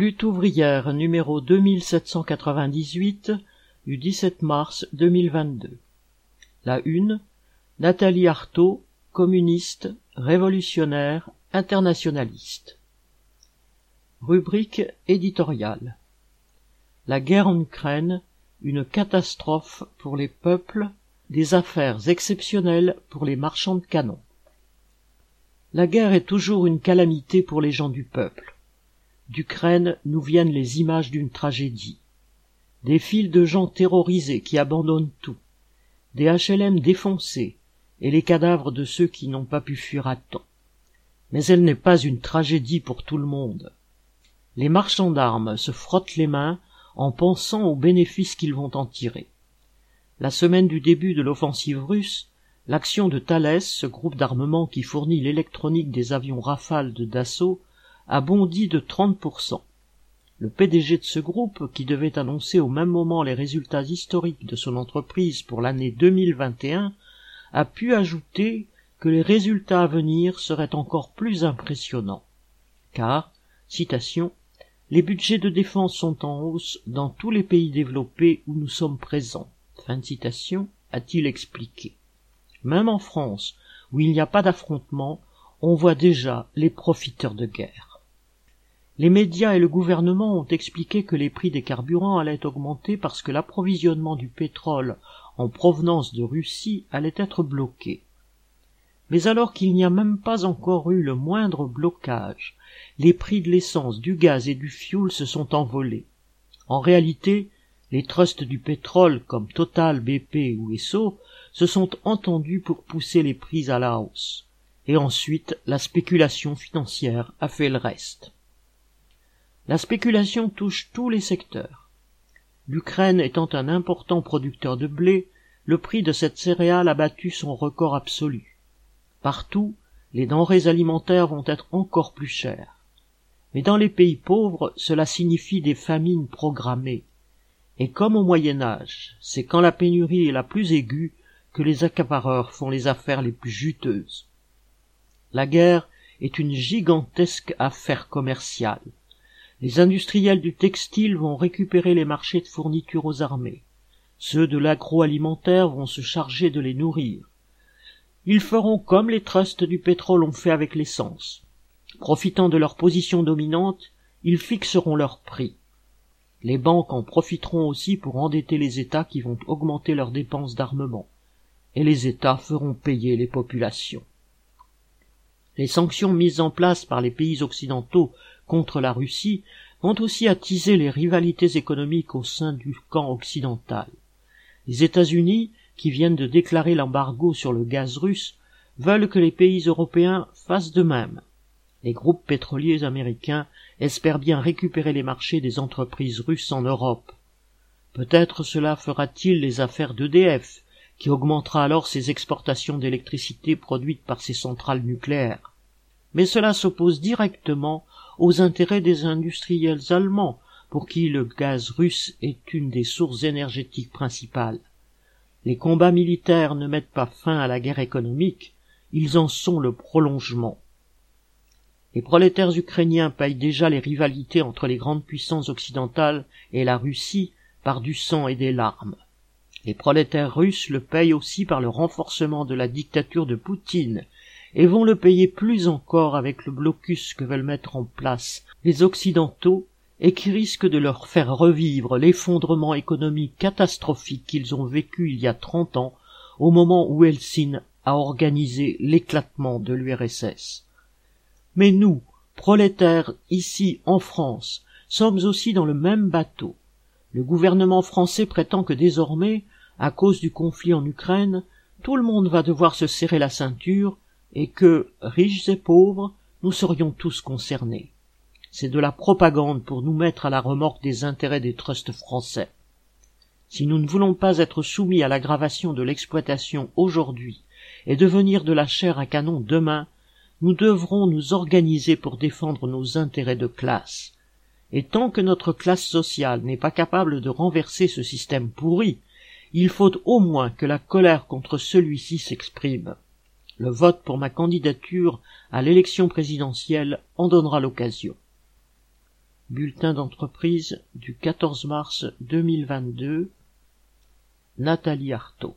Lutte ouvrière numéro 2798 du 17 mars 2022. La une, Nathalie Arthaud, communiste, révolutionnaire, internationaliste. Rubrique éditoriale. La guerre en Ukraine, une catastrophe pour les peuples, des affaires exceptionnelles pour les marchands de canons. La guerre est toujours une calamité pour les gens du peuple. D'Ukraine nous viennent les images d'une tragédie. Des files de gens terrorisés qui abandonnent tout, des HLM défoncés et les cadavres de ceux qui n'ont pas pu fuir à temps. Mais elle n'est pas une tragédie pour tout le monde. Les marchands d'armes se frottent les mains en pensant aux bénéfices qu'ils vont en tirer. La semaine du début de l'offensive russe, l'action de Thales, ce groupe d'armement qui fournit l'électronique des avions Rafale de Dassault, a bondi de 30%. Le PDG de ce groupe, qui devait annoncer au même moment les résultats historiques de son entreprise pour l'année 2021, a pu ajouter que les résultats à venir seraient encore plus impressionnants. Car, citation, les budgets de défense sont en hausse dans tous les pays développés où nous sommes présents. Fin de citation, a-t-il expliqué. Même en France, où il n'y a pas d'affrontement, on voit déjà les profiteurs de guerre. Les médias et le gouvernement ont expliqué que les prix des carburants allaient augmenter parce que l'approvisionnement du pétrole en provenance de Russie allait être bloqué. Mais alors qu'il n'y a même pas encore eu le moindre blocage, les prix de l'essence, du gaz et du fioul se sont envolés. En réalité, les trusts du pétrole comme Total, BP ou Esso se sont entendus pour pousser les prix à la hausse. Et ensuite, la spéculation financière a fait le reste. La spéculation touche tous les secteurs. L'Ukraine étant un important producteur de blé, le prix de cette céréale a battu son record absolu. Partout, les denrées alimentaires vont être encore plus chères. Mais dans les pays pauvres, cela signifie des famines programmées. Et comme au Moyen Âge, c'est quand la pénurie est la plus aiguë que les accapareurs font les affaires les plus juteuses. La guerre est une gigantesque affaire commerciale. Les industriels du textile vont récupérer les marchés de fournitures aux armées. Ceux de l'agroalimentaire vont se charger de les nourrir. Ils feront comme les trusts du pétrole ont fait avec l'essence. Profitant de leur position dominante, ils fixeront leurs prix. Les banques en profiteront aussi pour endetter les États qui vont augmenter leurs dépenses d'armement. Et les États feront payer les populations. Les sanctions mises en place par les pays occidentaux contre la Russie vont aussi attiser les rivalités économiques au sein du camp occidental. Les États-Unis, qui viennent de déclarer l'embargo sur le gaz russe, veulent que les pays européens fassent de même. Les groupes pétroliers américains espèrent bien récupérer les marchés des entreprises russes en Europe. Peut-être cela fera-t-il les affaires d'EDF, qui augmentera alors ses exportations d'électricité produite par ses centrales nucléaires. Mais cela s'oppose directement aux intérêts des industriels allemands, pour qui le gaz russe est une des sources énergétiques principales. Les combats militaires ne mettent pas fin à la guerre économique, ils en sont le prolongement. Les prolétaires ukrainiens payent déjà les rivalités entre les grandes puissances occidentales et la Russie par du sang et des larmes. Les prolétaires russes le payent aussi par le renforcement de la dictature de Poutine et vont le payer plus encore avec le blocus que veulent mettre en place les Occidentaux et qui risque de leur faire revivre l'effondrement économique catastrophique qu'ils ont vécu il y a trente ans au moment où Helsinki a organisé l'éclatement de l'URSS. Mais nous, prolétaires, ici en France, sommes aussi dans le même bateau. Le gouvernement français prétend que désormais, à cause du conflit en Ukraine, tout le monde va devoir se serrer la ceinture et que, riches et pauvres, nous serions tous concernés. C'est de la propagande pour nous mettre à la remorque des intérêts des trusts français. Si nous ne voulons pas être soumis à l'aggravation de l'exploitation aujourd'hui et devenir de la chair à canon demain, nous devrons nous organiser pour défendre nos intérêts de classe. Et tant que notre classe sociale n'est pas capable de renverser ce système pourri, il faut au moins que la colère contre celui-ci s'exprime. Le vote pour ma candidature à l'élection présidentielle en donnera l'occasion. Bulletin d'entreprise du 14 mars 2022 Nathalie Artaud